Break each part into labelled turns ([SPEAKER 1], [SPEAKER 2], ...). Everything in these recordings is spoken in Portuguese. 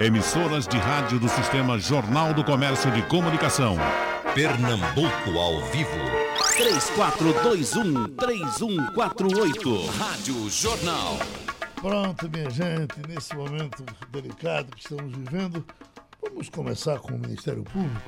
[SPEAKER 1] Emissoras de rádio do Sistema Jornal do Comércio de Comunicação.
[SPEAKER 2] Pernambuco ao vivo.
[SPEAKER 3] 3421-3148. Rádio Jornal.
[SPEAKER 4] Pronto, minha gente, nesse momento delicado que estamos vivendo, vamos começar com o Ministério Público.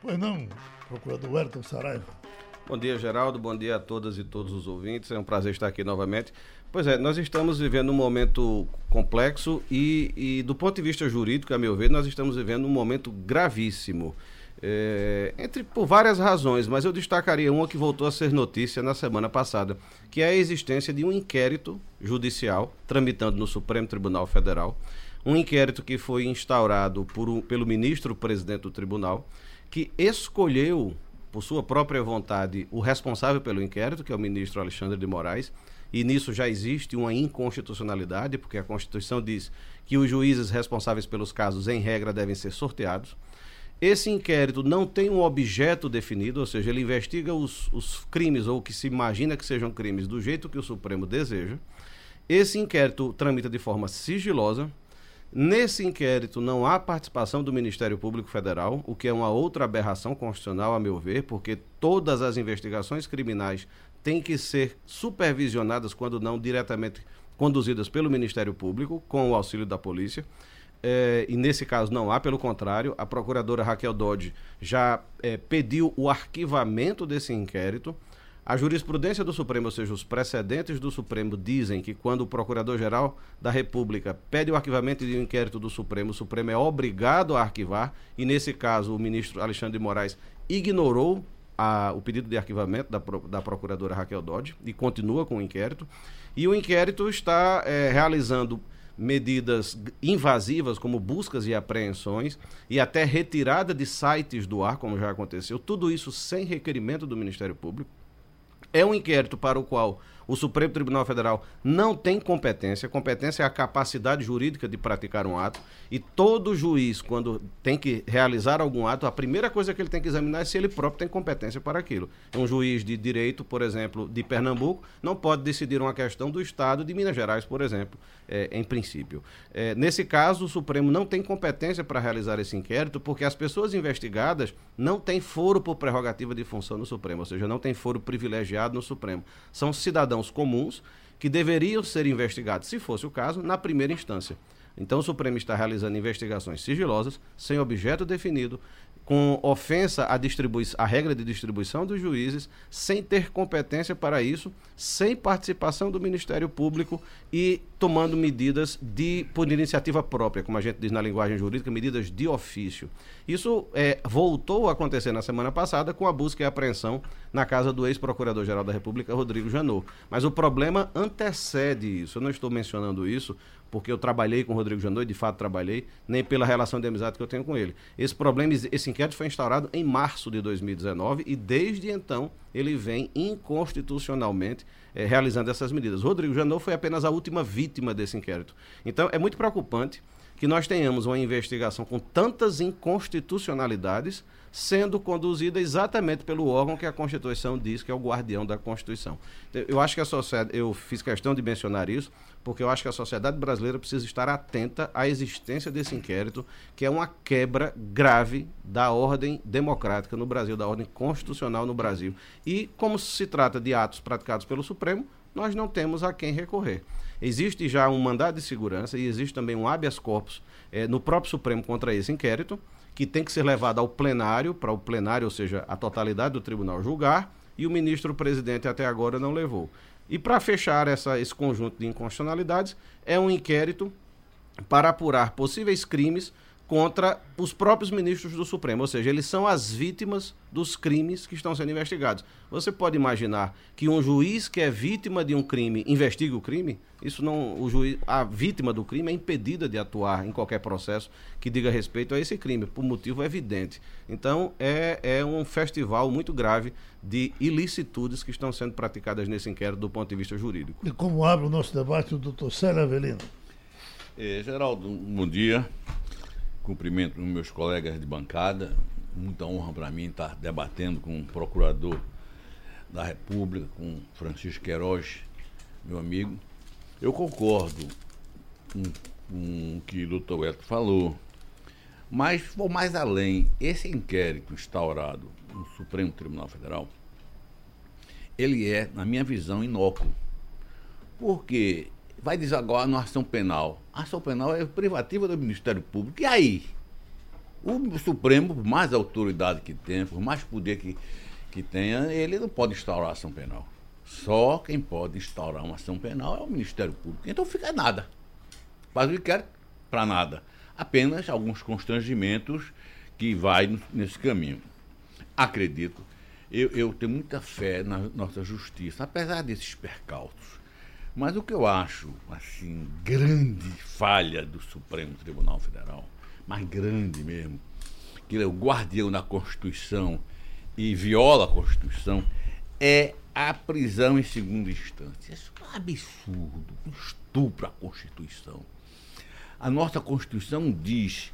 [SPEAKER 4] Pois não, Procurador Ayrton Saraiva.
[SPEAKER 5] Bom dia, Geraldo. Bom dia a todas e todos os ouvintes. É um prazer estar aqui novamente. Pois é, nós estamos vivendo um momento complexo e, e do ponto de vista jurídico, a meu ver, nós estamos vivendo um momento gravíssimo. É, entre por várias razões, mas eu destacaria uma que voltou a ser notícia na semana passada, que é a existência de um inquérito judicial tramitando no Supremo Tribunal Federal, um inquérito que foi instaurado por, pelo ministro presidente do tribunal, que escolheu por sua própria vontade o responsável pelo inquérito, que é o ministro Alexandre de Moraes, e nisso já existe uma inconstitucionalidade, porque a Constituição diz que os juízes responsáveis pelos casos, em regra, devem ser sorteados. Esse inquérito não tem um objeto definido, ou seja, ele investiga os, os crimes ou o que se imagina que sejam crimes do jeito que o Supremo deseja. Esse inquérito tramita de forma sigilosa. Nesse inquérito não há participação do Ministério Público Federal, o que é uma outra aberração constitucional, a meu ver, porque todas as investigações criminais têm que ser supervisionadas, quando não diretamente conduzidas pelo Ministério Público, com o auxílio da polícia é, e nesse caso não há, pelo contrário, a procuradora Raquel Dodge já é, pediu o arquivamento desse inquérito. A jurisprudência do Supremo, ou seja, os precedentes do Supremo, dizem que quando o Procurador-Geral da República pede o arquivamento de um inquérito do Supremo, o Supremo é obrigado a arquivar, e nesse caso o ministro Alexandre de Moraes ignorou a, o pedido de arquivamento da, da Procuradora Raquel Dodge e continua com o inquérito. E o inquérito está é, realizando medidas invasivas, como buscas e apreensões, e até retirada de sites do ar, como já aconteceu, tudo isso sem requerimento do Ministério Público. É um inquérito para o qual o Supremo Tribunal Federal não tem competência. Competência é a capacidade jurídica de praticar um ato. E todo juiz, quando tem que realizar algum ato, a primeira coisa que ele tem que examinar é se ele próprio tem competência para aquilo. Um juiz de direito, por exemplo, de Pernambuco, não pode decidir uma questão do Estado de Minas Gerais, por exemplo, é, em princípio. É, nesse caso, o Supremo não tem competência para realizar esse inquérito, porque as pessoas investigadas não têm foro por prerrogativa de função no Supremo, ou seja, não tem foro privilegiado no Supremo. São cidadãos cidadãos comuns que deveriam ser investigados, se fosse o caso, na primeira instância. Então, o Supremo está realizando investigações sigilosas, sem objeto definido, com ofensa à, à regra de distribuição dos juízes, sem ter competência para isso, sem participação do Ministério Público e tomando medidas de por iniciativa própria, como a gente diz na linguagem jurídica, medidas de ofício. Isso é, voltou a acontecer na semana passada com a busca e apreensão na casa do ex-procurador-geral da República, Rodrigo Janot. Mas o problema antecede isso. Eu não estou mencionando isso porque eu trabalhei com o Rodrigo Janot, de fato trabalhei, nem pela relação de amizade que eu tenho com ele. Esse problema, esse inquérito foi instaurado em março de 2019 e desde então ele vem inconstitucionalmente eh, realizando essas medidas. Rodrigo Janot foi apenas a última vítima desse inquérito. Então é muito preocupante que nós tenhamos uma investigação com tantas inconstitucionalidades sendo conduzida exatamente pelo órgão que a Constituição diz que é o guardião da Constituição. Eu acho que a sociedade, eu fiz questão de mencionar isso, porque eu acho que a sociedade brasileira precisa estar atenta à existência desse inquérito, que é uma quebra grave da ordem democrática no Brasil, da ordem constitucional no Brasil. E como se trata de atos praticados pelo Supremo, nós não temos a quem recorrer. Existe já um mandado de segurança e existe também um habeas corpus eh, no próprio Supremo contra esse inquérito, que tem que ser levado ao plenário, para o plenário, ou seja, a totalidade do tribunal julgar, e o ministro presidente até agora não levou. E para fechar essa, esse conjunto de inconstitucionalidades, é um inquérito para apurar possíveis crimes contra os próprios ministros do Supremo, ou seja, eles são as vítimas dos crimes que estão sendo investigados. Você pode imaginar que um juiz que é vítima de um crime investigue o crime? Isso não, o juiz, a vítima do crime é impedida de atuar em qualquer processo que diga respeito a esse crime, por motivo evidente. Então, é, é um festival muito grave de ilicitudes que estão sendo praticadas nesse inquérito do ponto de vista jurídico.
[SPEAKER 4] E como abre o nosso debate o doutor Célio Avelino?
[SPEAKER 6] É, Geraldo, bom dia. Cumprimento meus colegas de bancada. Muita honra para mim estar debatendo com o procurador da República, com Francisco Queiroz, meu amigo. Eu concordo com com o que o doutor Eto falou. Mas vou mais além. Esse inquérito instaurado no Supremo Tribunal Federal, ele é, na minha visão, inócuo. Porque vai agora na ação penal. A ação penal é privativa do Ministério Público. E aí? O Supremo, por mais autoridade que tenha, por mais poder que, que tenha, ele não pode instaurar ação penal. Só quem pode instaurar uma ação penal é o Ministério Público. Então fica nada. Faz o que quer para nada. Apenas alguns constrangimentos que vai nesse caminho. Acredito, eu, eu tenho muita fé na nossa justiça, apesar desses percalços. Mas o que eu acho, assim, grande falha do Supremo Tribunal Federal, mas grande mesmo, que ele é o guardião da Constituição e viola a Constituição, é a prisão em segunda instância. Isso é um absurdo, um estupro à Constituição. A nossa Constituição diz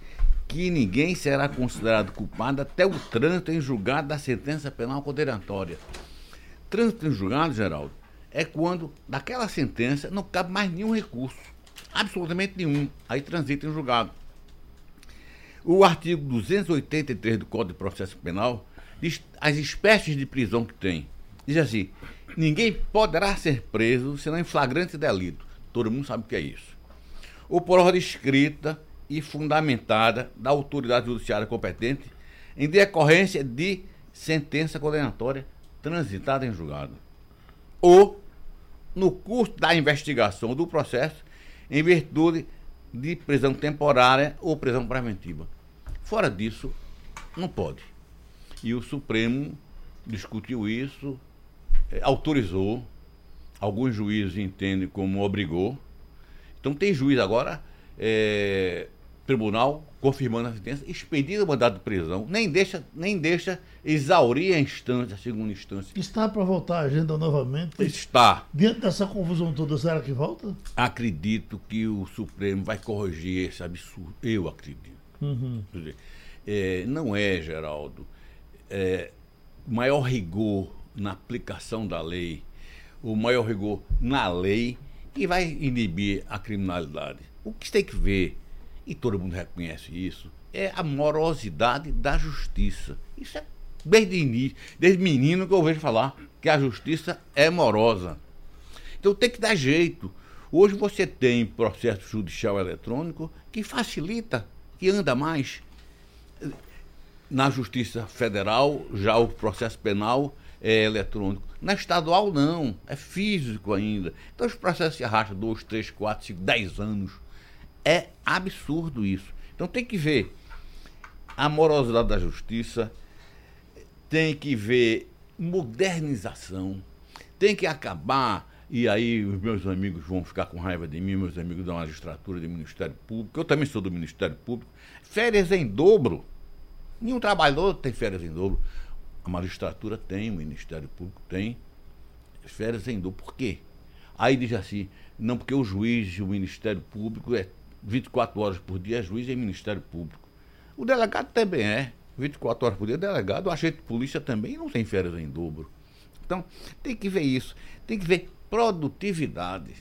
[SPEAKER 6] que ninguém será considerado culpado até o trânsito em julgado da sentença penal condenatória. Trânsito em julgado, Geraldo, é quando daquela sentença não cabe mais nenhum recurso. Absolutamente nenhum. Aí transita em julgado. O artigo 283 do Código de Processo Penal diz as espécies de prisão que tem. Diz assim: ninguém poderá ser preso senão em flagrante delito. Todo mundo sabe o que é isso. Ou por ordem escrita e fundamentada da autoridade judiciária competente em decorrência de sentença condenatória transitada em julgado. Ou no curso da investigação do processo em virtude de prisão temporária ou prisão preventiva. Fora disso, não pode. E o Supremo discutiu isso, é, autorizou, alguns juízes entendem como obrigou. Então tem juiz agora, é, tribunal confirmando a sentença, expedindo o mandado de prisão, nem deixa, nem deixa exaurir a instância, a segunda instância.
[SPEAKER 4] Está para voltar a agenda novamente?
[SPEAKER 6] Está.
[SPEAKER 4] Diante dessa confusão toda, será que volta?
[SPEAKER 6] Acredito que o Supremo vai corrigir esse absurdo. Eu acredito. Uhum. Dizer, é, não é, Geraldo, é, maior rigor na aplicação da lei, o maior rigor na lei que vai inibir a criminalidade. O que tem que ver, e todo mundo reconhece isso, é a morosidade da justiça. Isso é desde início, desde menino que eu vejo falar que a justiça é morosa. Então tem que dar jeito. Hoje você tem processo judicial eletrônico que facilita, que anda mais. Na Justiça Federal, já o processo penal é eletrônico. Na estadual, não, é físico ainda. Então os processos se arrastam dois, três, quatro, cinco, dez anos. É absurdo isso. Então tem que ver a morosidade da justiça, tem que ver modernização, tem que acabar. E aí os meus amigos vão ficar com raiva de mim, meus amigos da magistratura, do Ministério Público, eu também sou do Ministério Público. Férias em dobro. Nenhum trabalhador tem férias em dobro. A magistratura tem, o Ministério Público tem férias em dobro. Por quê? Aí diz assim, não, porque o juiz e o Ministério Público é 24 horas por dia, é juiz e Ministério Público. O delegado também é, 24 horas por dia, delegado, o agente de polícia também não tem férias em dobro. Então, tem que ver isso, tem que ver produtividade.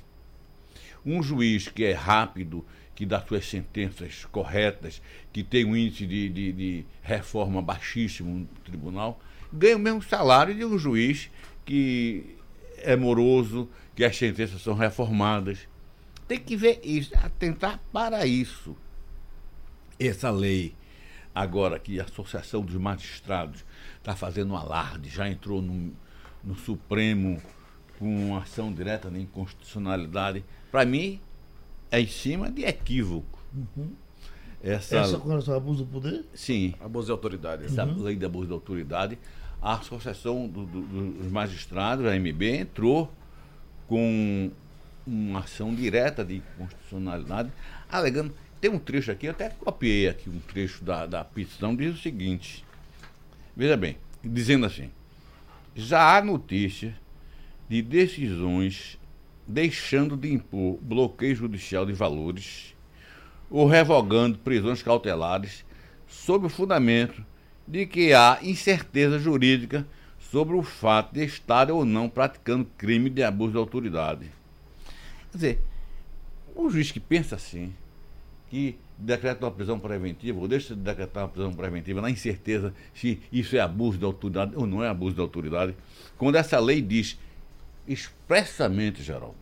[SPEAKER 6] Um juiz que é rápido, que dá suas sentenças corretas, que tem um índice de, de, de reforma baixíssimo no tribunal, ganha o mesmo salário de um juiz que é moroso, que as sentenças são reformadas. Tem que ver isso, atentar para isso. Essa lei, agora que a Associação dos Magistrados está fazendo um alarde, já entrou no, no Supremo com ação direta de inconstitucionalidade, para mim é em cima de equívoco. Uhum.
[SPEAKER 4] Essa, Essa com relação ao abuso do poder?
[SPEAKER 6] Sim.
[SPEAKER 5] Abuso de autoridade.
[SPEAKER 6] Essa uhum. lei de abuso de autoridade a Associação do, do, dos Magistrados, a MB, entrou com uma ação direta de constitucionalidade, alegando. Tem um trecho aqui, eu até copiei aqui um trecho da, da petição, diz o seguinte: veja bem, dizendo assim, já há notícia de decisões deixando de impor bloqueio judicial de valores ou revogando prisões cautelares sob o fundamento de que há incerteza jurídica sobre o fato de estar ou não praticando crime de abuso de autoridade. Quer dizer, o juiz que pensa assim, que decreta uma prisão preventiva, ou deixa de decretar uma prisão preventiva na incerteza se isso é abuso de autoridade ou não é abuso de autoridade, quando essa lei diz expressamente, Geraldo,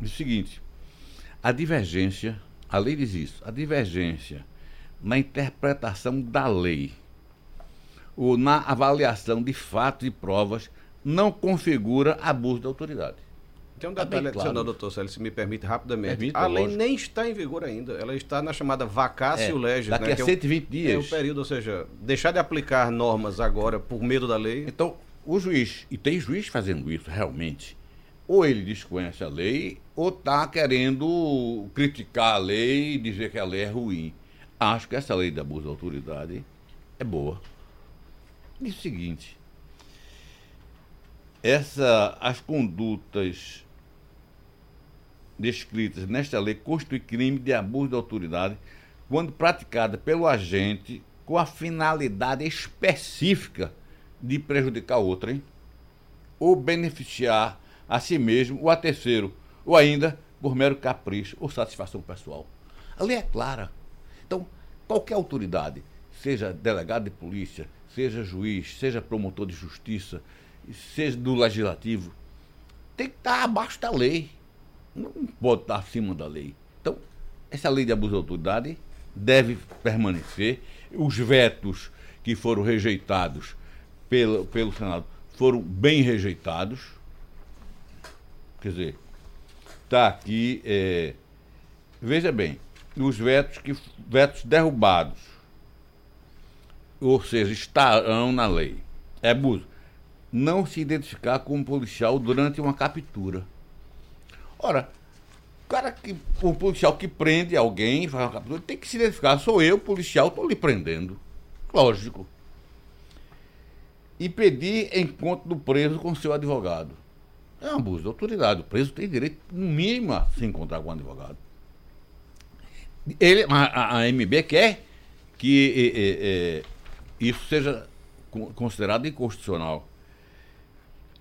[SPEAKER 6] o seguinte, a divergência, a lei diz isso, a divergência na interpretação da lei ou na avaliação de fatos e provas não configura abuso de autoridade.
[SPEAKER 5] Tem um
[SPEAKER 6] Tá
[SPEAKER 5] detalhe adicional,
[SPEAKER 6] claro.
[SPEAKER 5] doutor Célio, se me permite rapidamente.
[SPEAKER 6] Permite,
[SPEAKER 5] a lei
[SPEAKER 6] lógico.
[SPEAKER 5] nem está em vigor ainda. Ela está na chamada vacácio
[SPEAKER 6] É,
[SPEAKER 5] legis.
[SPEAKER 6] daqui
[SPEAKER 5] né,
[SPEAKER 6] a
[SPEAKER 5] que é o-
[SPEAKER 6] 120
[SPEAKER 5] É
[SPEAKER 6] dias.
[SPEAKER 5] o período, ou seja, deixar de aplicar normas agora por medo da lei.
[SPEAKER 6] Então, o juiz, e tem juiz fazendo isso realmente, ou ele desconhece a lei, ou está querendo criticar a lei e dizer que a lei é ruim. Acho que essa lei de abuso de autoridade é boa. Diz o seguinte: essa, as condutas descritas nesta lei constituem crime de abuso de autoridade quando praticada pelo agente com a finalidade específica de prejudicar outrem ou beneficiar a si mesmo ou a terceiro, ou ainda por mero capricho ou satisfação pessoal. A lei é clara. Então, qualquer autoridade, seja delegado de polícia, seja juiz, seja promotor de justiça, seja do legislativo, tem que estar abaixo da lei. Não pode estar acima da lei. Então, essa lei de abuso de autoridade deve permanecer. Os vetos que foram rejeitados pelo, pelo Senado foram bem rejeitados. Quer dizer, está aqui. é, veja bem, os vetos, que, vetos derrubados, ou seja, estarão na lei. É abuso. Não se identificar como policial durante uma captura. Ora, o cara que. O policial que prende alguém, faz uma captura, tem que se identificar. Sou eu, policial, estou lhe prendendo. Lógico. E pedir encontro do preso com seu advogado. É um abuso de autoridade. O preso tem direito, no mínimo, a se encontrar com um advogado. Ele, a, a- MB quer que eh, eh, isso seja con- considerado inconstitucional.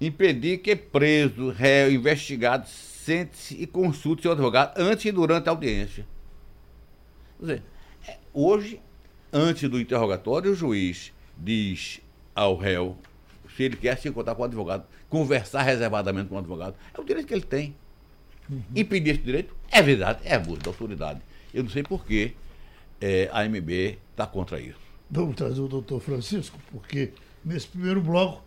[SPEAKER 6] Impedir que preso, réu, investigado, sente-se e consulte seu advogado antes e durante a audiência. Quer dizer, é, hoje, antes do interrogatório, o juiz diz ao réu se ele quer se encontrar com o advogado, conversar reservadamente com o advogado. É o direito que ele tem. Impedir esse direito é verdade, é abuso de autoridade. Eu não sei por que eh, a MB está contra isso.
[SPEAKER 4] Vamos trazer o doutor Francisco, porque nesse primeiro bloco,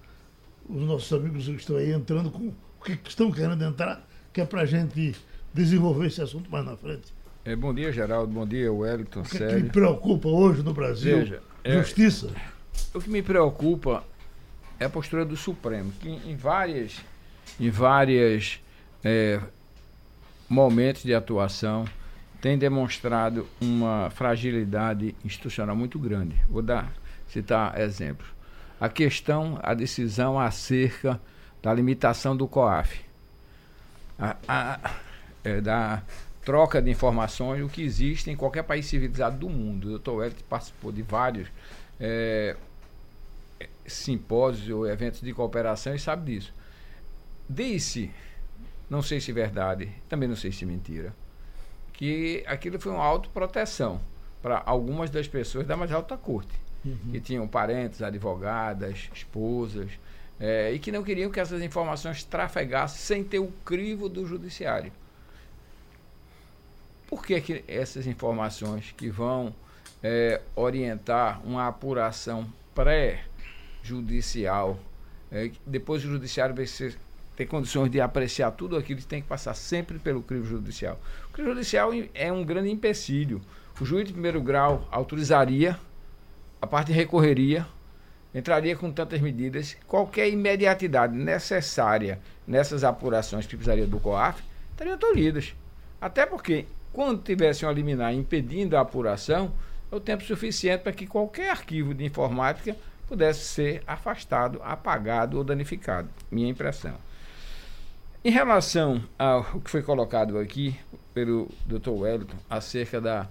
[SPEAKER 4] os nossos amigos que estão aí entrando com o que estão querendo entrar, que é para a gente desenvolver esse assunto mais na frente.
[SPEAKER 7] É, bom dia, Geraldo. Bom dia, Wellington,
[SPEAKER 4] O que, é que me preocupa hoje no Brasil?
[SPEAKER 7] Veja, é-
[SPEAKER 4] Justiça.
[SPEAKER 7] O que me preocupa é a postura do Supremo, que em várias, em várias é, momentos de atuação tem demonstrado uma fragilidade institucional muito grande. Vou dar, citar exemplos. A questão, a decisão acerca da limitação do COAF, a, a- é, da troca de informações, o que existe em qualquer país civilizado do mundo. O doutor Wellington participou de vários é, simpósios ou eventos de cooperação e sabe disso. Disse, não sei se é verdade, também não sei se é mentira, que aquilo foi uma autoproteção para algumas das pessoas da mais alta corte, que tinham parentes, advogadas, esposas, eh, e que não queriam que essas informações trafegassem sem ter o crivo do judiciário. Por que, que essas informações que vão eh, orientar uma apuração pré-judicial, eh, depois o judiciário vai ser, ter condições de apreciar tudo aquilo tem que passar sempre pelo crivo judicial. O crivo judicial é um grande empecilho. O juiz de primeiro grau autorizaria, a parte recorreria, entraria com tantas medidas, qualquer imediatidade necessária nessas apurações que precisaria do COAF, estariam tolhidas. Até porque, quando tivesse uma liminar impedindo a apuração, é o tempo suficiente para que qualquer arquivo de informática pudesse ser afastado, apagado ou danificado. Minha impressão. Em relação ao que foi colocado aqui pelo Dr. Wellington acerca da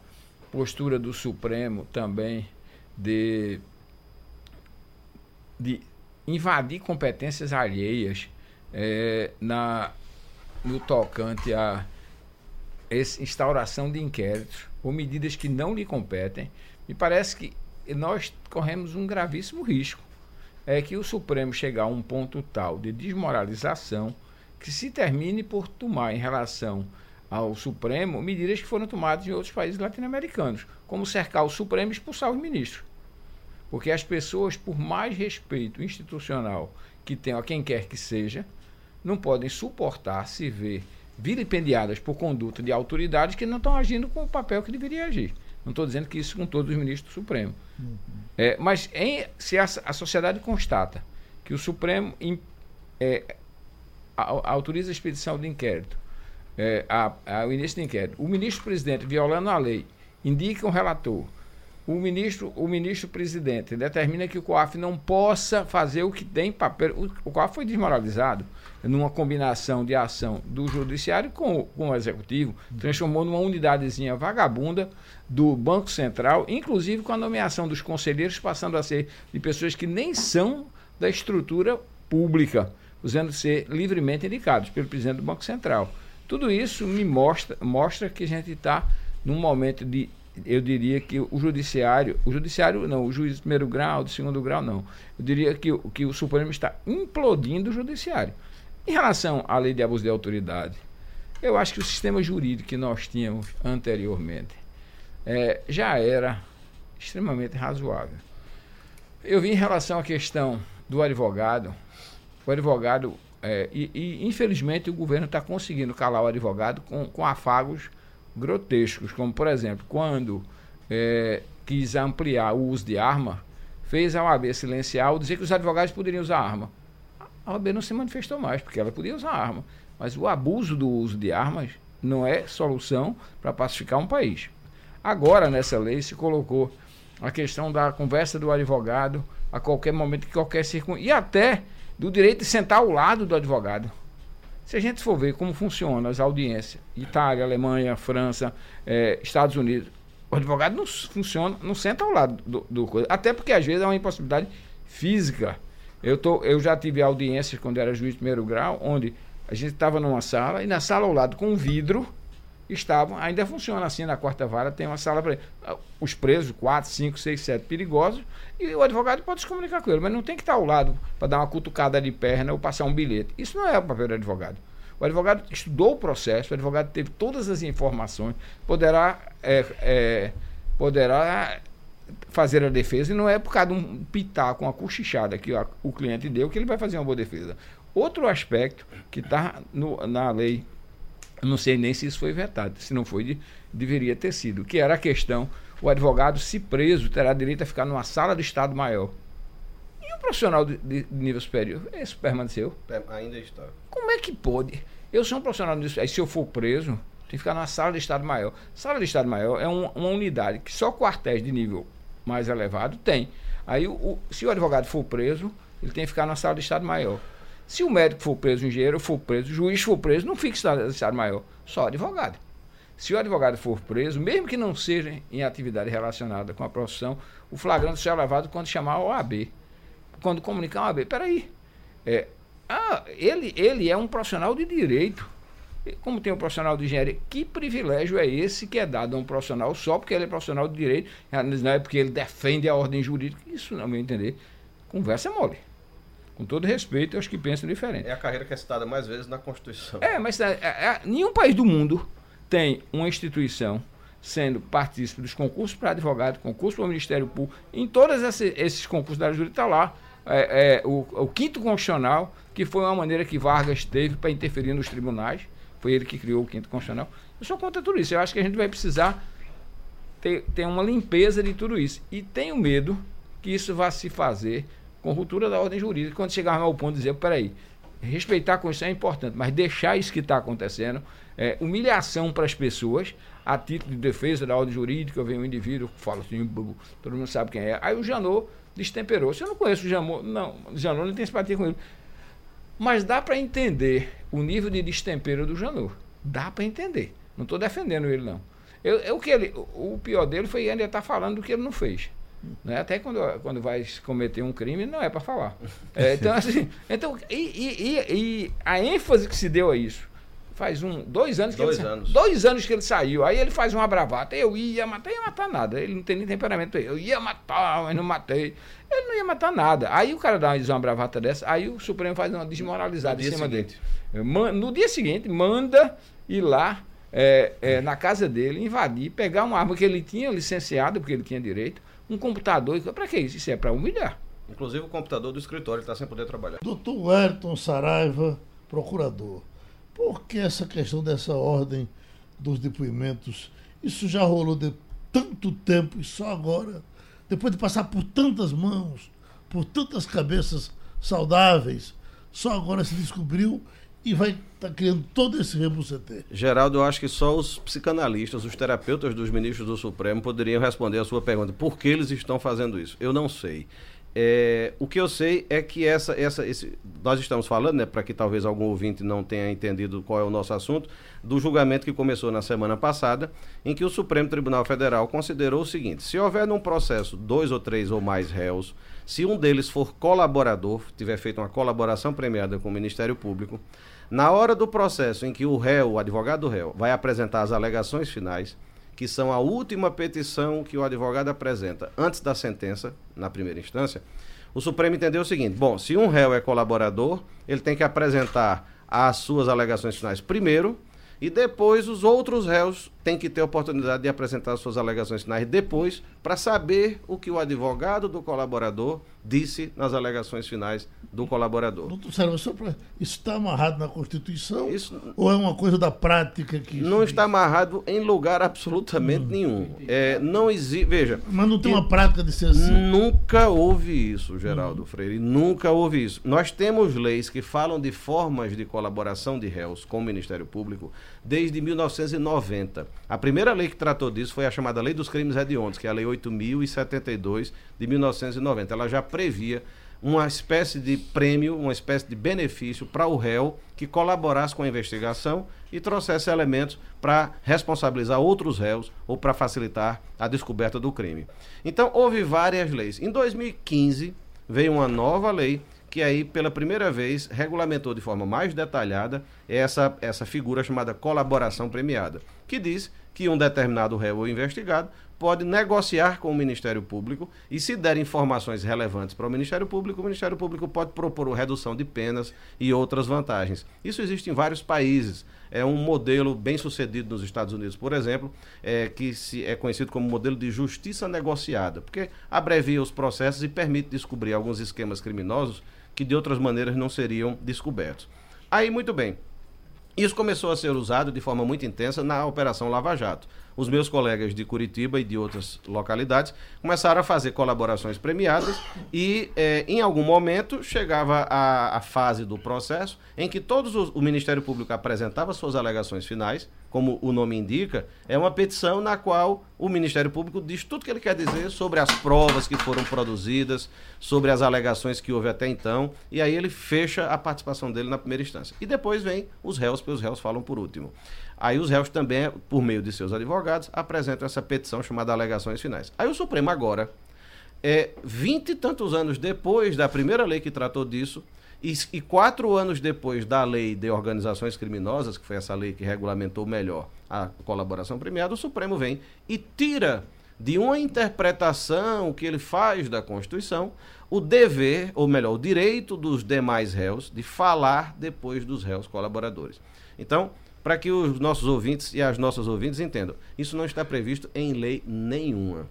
[SPEAKER 7] postura do Supremo também de, de invadir competências alheias eh, na, no tocante essa instauração de inquéritos ou medidas que não lhe competem, me parece que nós corremos um gravíssimo risco. É que o Supremo chegar a um ponto tal de desmoralização que se termine por tomar em relação ao Supremo medidas que foram tomadas em outros países latino-americanos, como cercar o Supremo e expulsar os ministros. Porque as pessoas, por mais respeito institucional que tenham a quem quer que seja, não podem suportar se ver vilipendiadas por conduta de autoridades que não estão agindo com o papel que deveria agir. Não estou dizendo que isso com todos os ministros do Supremo. Uhum. É, mas em, se a, a, sociedade constata que o Supremo in, é, a, a, autoriza a expedição de inquérito, é, a, o início de inquérito, o ministro-presidente, violando a lei, indica um relator, o ministro, o ministro presidente determina que o COAF não possa fazer o que tem papel. O, COAF foi desmoralizado numa combinação de ação do judiciário com, com o executivo, transformou numa unidadezinha vagabunda do Banco Central, inclusive com a nomeação dos conselheiros passando a ser de pessoas que nem são da estrutura pública, usando ser livremente indicados pelo presidente do Banco Central. Tudo isso me mostra, mostra que a gente está num momento de eu diria que o judiciário, o judiciário não, o juiz de primeiro grau, de segundo grau não. Eu diria que, que o Supremo está implodindo o judiciário. Em relação à lei de abuso de autoridade, eu acho que o sistema jurídico que nós tínhamos anteriormente é, já era extremamente razoável. Eu vi em relação à questão do advogado, o advogado, é, e, e, infelizmente o governo está conseguindo calar o advogado com, com afagos grotescos, como por exemplo, quando é, quis ampliar o uso de arma, fez a OAB silenciar ao dizer que os advogados poderiam usar arma. A OAB não se manifestou mais, porque ela podia usar arma. Mas o abuso do uso de armas não é solução para pacificar um país. Agora, nessa lei, se colocou a questão da conversa do advogado a qualquer momento, em qualquer circunstância, e até do direito de sentar ao lado do advogado. Se a gente for ver como funcionam as audiências, Itália, Alemanha, França, eh, Estados Unidos, o advogado não funciona, não senta ao lado do, do até porque às vezes é uma impossibilidade física. Eu, tô, eu já tive audiências quando era juiz de primeiro grau, onde a gente estava numa sala e na sala ao lado com um vidro estavam, ainda funciona assim na quarta vara, tem uma sala para os presos, quatro, cinco, seis, sete perigosos, e o advogado pode se comunicar com ele, mas não tem que estar ao lado para dar uma cutucada de perna ou passar um bilhete. Isso não é o papel do advogado. O advogado estudou o processo, o advogado teve todas as informações, poderá, é, é, poderá fazer a defesa e não é por causa de um pitaco, uma cochichada que o cliente deu que ele vai fazer uma boa defesa. Outro aspecto que está na lei não sei nem se isso foi vetado. Se não foi, deveria ter sido. Que era a questão: o advogado, se preso, terá direito a ficar numa sala de Estado maior. E o profissional de, de nível superior? Esse permaneceu?
[SPEAKER 5] Ainda está.
[SPEAKER 7] Como é que pode? Eu sou um profissional de nível superior. Se eu for preso, tem que ficar numa sala de Estado maior. Sala de Estado maior é um, uma unidade que só quartéis de nível mais elevado tem. Aí, o, se o advogado for preso, ele tem que ficar na sala de Estado maior. Se o médico for preso, o engenheiro for preso, o juiz for preso, não fica estado maior, só advogado. Se o advogado for preso, mesmo que não seja em atividade relacionada com a profissão, o flagrante será levado quando chamar a OAB. Quando comunicar a OAB, peraí. É, ah, ele, ele é um profissional de direito. Como tem um profissional de engenharia, que privilégio é esse que é dado a um profissional só porque ele é profissional de direito, não é porque ele defende a ordem jurídica? Isso, não me entender, conversa é mole com todo respeito, eu acho que pensam diferente.
[SPEAKER 5] É a carreira que é citada mais vezes na Constituição.
[SPEAKER 7] É, mas é, é, é nenhum país do mundo tem uma instituição sendo partícipe dos concursos para advogado, concurso para o Ministério Público, em todos esse, esses concursos da jurídica está lá é, é, o, o, quinto constitucional, que foi uma maneira que Vargas teve para interferir nos tribunais, foi ele que criou o quinto constitucional. Eu sou contra tudo isso, eu acho que a gente vai precisar ter, ter uma limpeza de tudo isso. E tenho medo que isso vá se fazer com ruptura da ordem jurídica, quando chegarmos ao ponto de dizer, peraí, respeitar a Constituição é importante, mas deixar isso que está acontecendo, é, humilhação para as pessoas, a título de defesa da ordem jurídica, vem um indivíduo, fala assim, todo mundo sabe quem é. Aí o Janot destemperou. Se eu não conheço o Janot, não, o Janot não tem simpatia com ele. Mas dá para entender o nível de destempero do Janot. Dá para entender. Não estou defendendo ele, não. Eu, eu, o, que ele, o pior dele foi ele estar tá falando do que ele não fez. Né? Até quando, quando vai cometer um crime, não é para falar. É, então, assim, então e, e, e, a ênfase que se deu a isso, faz um, dois anos que
[SPEAKER 5] Dois
[SPEAKER 7] ele
[SPEAKER 5] anos.
[SPEAKER 7] Dois anos que ele saiu. Aí ele faz uma bravata. Eu ia matar, ia matar nada. Ele não tem nem temperamento. Eu ia matar, mas não matei. Ele não ia matar nada. Aí o cara dá uma bravata dessa, aí o Supremo faz uma desmoralizada
[SPEAKER 5] No
[SPEAKER 7] em cima
[SPEAKER 5] seguinte.
[SPEAKER 7] dele. No dia seguinte, manda ir lá é, é, na casa dele, invadir, pegar uma arma que ele tinha licenciada, porque ele tinha direito, um computador. Para que isso? Isso é para humilhar.
[SPEAKER 5] Inclusive o computador do escritório está sem poder trabalhar.
[SPEAKER 4] Doutor Wellington Saraiva, procurador, por que essa questão dessa ordem dos depoimentos, isso já rolou de tanto tempo e só agora, depois de passar por tantas mãos, por tantas cabeças saudáveis, só agora se descobriu e vai estar criando todo esse rebuceté.
[SPEAKER 5] Geraldo, eu acho que só os psicanalistas, os terapeutas dos ministros do Supremo poderiam responder a sua pergunta. Por que eles estão fazendo isso? Eu não sei. É, o que eu sei é que essa, essa, esse, nós estamos falando, né, para que talvez algum ouvinte não tenha entendido qual é o nosso assunto, do julgamento que começou na semana passada, em que o Supremo Tribunal Federal considerou o seguinte: se houver num processo dois ou três ou mais réus, se um deles for colaborador, tiver feito uma colaboração premiada com o Ministério Público, na hora do processo em que o réu, o advogado do réu, vai apresentar as alegações finais, que são a última petição que o advogado apresenta antes da sentença, na primeira instância, o Supremo entendeu o seguinte: bom, se um réu é colaborador, ele tem que apresentar as suas alegações finais primeiro, e depois os outros réus têm que ter a oportunidade de apresentar as suas alegações finais depois, para saber o que o advogado do colaborador disse nas alegações finais do colaborador.
[SPEAKER 4] Doutor só pra, isso está amarrado na Constituição
[SPEAKER 5] Isso-
[SPEAKER 4] ou é uma coisa da prática que...
[SPEAKER 5] Não
[SPEAKER 4] diz?
[SPEAKER 5] está amarrado em lugar absolutamente nenhum. É, não existe. Veja.
[SPEAKER 4] Mas não tem uma prática de ser assim.
[SPEAKER 5] Nunca houve isso, Geraldo Freire. Nunca houve isso. Nós temos leis que falam de formas de colaboração de réus com o Ministério Público desde 1990. A primeira lei que tratou disso foi a chamada Lei dos Crimes Hediondos, que é a Lei 8.072 de 1990. Ela já previa uma espécie de prêmio, uma espécie de benefício para o réu que colaborasse com a investigação e trouxesse elementos para responsabilizar outros réus ou para facilitar a descoberta do crime. Então, houve várias leis. Em 2015, veio uma nova lei que aí, pela primeira vez, regulamentou de forma mais detalhada essa, essa figura chamada colaboração premiada, que diz que um determinado réu ou investigado pode negociar com o Ministério Público e, se der informações relevantes para o Ministério Público, o Ministério Público pode propor redução de penas e outras vantagens. Isso existe em vários países. É um modelo bem sucedido nos Estados Unidos, por exemplo, é, que se, é conhecido como modelo de justiça negociada, porque abrevia os processos e permite descobrir alguns esquemas criminosos que de outras maneiras não seriam descobertos. Aí, muito bem. Isso começou a ser usado de forma muito intensa na Operação Lava Jato. Os meus colegas de Curitiba e de outras localidades começaram a fazer colaborações premiadas e, eh, em algum momento, chegava a, a fase do processo em que todos os, o Ministério Público apresentava suas alegações finais, como o nome indica, é uma petição na qual o Ministério Público diz tudo que ele quer dizer sobre as provas que foram produzidas, sobre as alegações que houve até então, e aí ele fecha a participação dele na primeira instância. E depois vem os réus, porque os réus falam por último. Aí os réus também, por meio de seus advogados, apresentam essa petição chamada alegações finais. Aí o Supremo agora, é, vinte e tantos anos depois da primeira lei que tratou disso, e, quatro anos depois da lei de organizações criminosas, que foi essa lei que regulamentou melhor a colaboração premiada, o Supremo vem e tira de uma interpretação que ele faz da Constituição o dever, ou melhor, o direito dos demais réus de falar depois dos réus colaboradores. Então, para que os nossos ouvintes e as nossas ouvintes entendam, isso não está previsto em lei nenhuma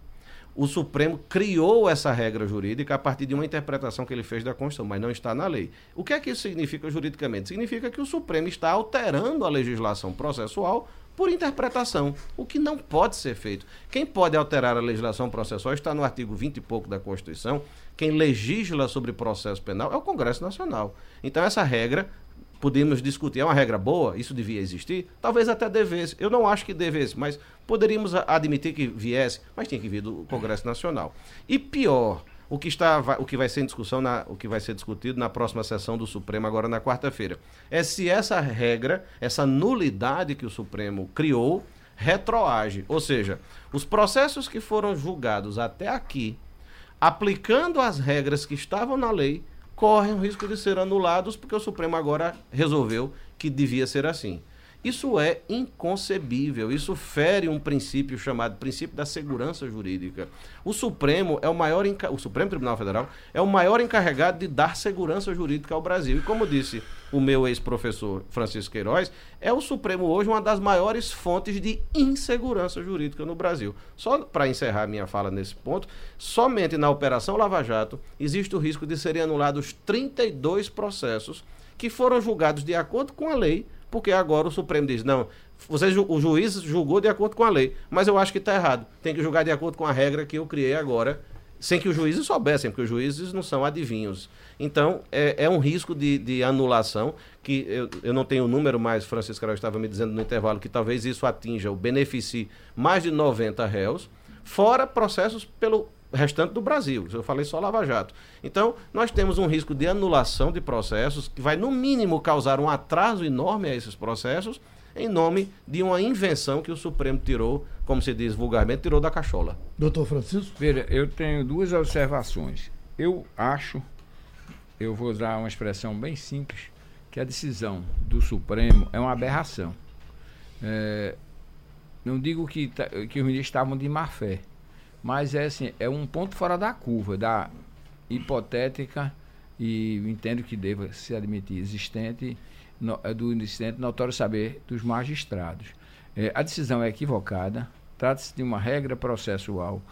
[SPEAKER 5] o Supremo criou essa regra jurídica a partir de uma interpretação que ele fez da Constituição, mas não está na lei. O que é que isso significa juridicamente? Significa que o Supremo está alterando a legislação processual por interpretação, o que não pode ser feito. Quem pode alterar a legislação processual está no artigo 20 e pouco da Constituição. Quem legisla sobre processo penal é o Congresso Nacional. Então, essa regra podemos discutir, é uma regra boa, isso devia existir? Talvez até devesse. Eu não acho que devesse, mas poderíamos admitir que viesse, mas tinha que vir do Congresso Nacional. E pior, o que, está, o que vai ser discussão, na, o que vai ser discutido na próxima sessão do Supremo, agora na quarta-feira, é se essa regra, essa nulidade que o Supremo criou, retroage. Ou seja, os processos que foram julgados até aqui, aplicando as regras que estavam na lei, correm o risco de ser anulados porque o Supremo agora resolveu que devia ser assim. Isso é inconcebível, isso fere um princípio chamado princípio da segurança jurídica. O Supremo é o maior o Supremo Tribunal Federal é o maior encarregado de dar segurança jurídica ao Brasil. E como disse o meu ex-professor Francisco Queiroz, é o Supremo hoje uma das maiores fontes de insegurança jurídica no Brasil. Só para encerrar minha fala nesse ponto, somente na operação Lava Jato existe o risco de serem anulados 32 processos que foram julgados de acordo com a lei porque agora o Supremo diz, não, você, o juiz julgou de acordo com a lei, mas eu acho que está errado. Tem que julgar de acordo com a regra que eu criei agora, sem que os juízes soubessem, porque os juízes não são adivinhos. Então, é, é um risco de, de, anulação, que eu, eu não tenho o número, mas Francisco Carol estava me dizendo no intervalo que talvez isso atinja ou beneficie mais de 90 réus, fora processos pelo restante do Brasil. Eu falei só Lava Jato. Então, nós temos um risco de anulação de processos que vai, no mínimo, causar um atraso enorme a esses processos, em nome de uma invenção que o Supremo tirou, como se diz vulgarmente, tirou da cachola.
[SPEAKER 4] Doutor Francisco?
[SPEAKER 7] Veja, eu tenho duas observações. Eu acho, eu vou usar uma expressão bem simples, que a decisão do Supremo é uma aberração. É, não digo que, tá, que os ministros estavam de má fé, mas é assim, é um ponto fora da curva, da hipotética e entendo que deva se admitir existente no, é do existente notório saber dos magistrados. É, a decisão é equivocada, trata-se de uma regra processual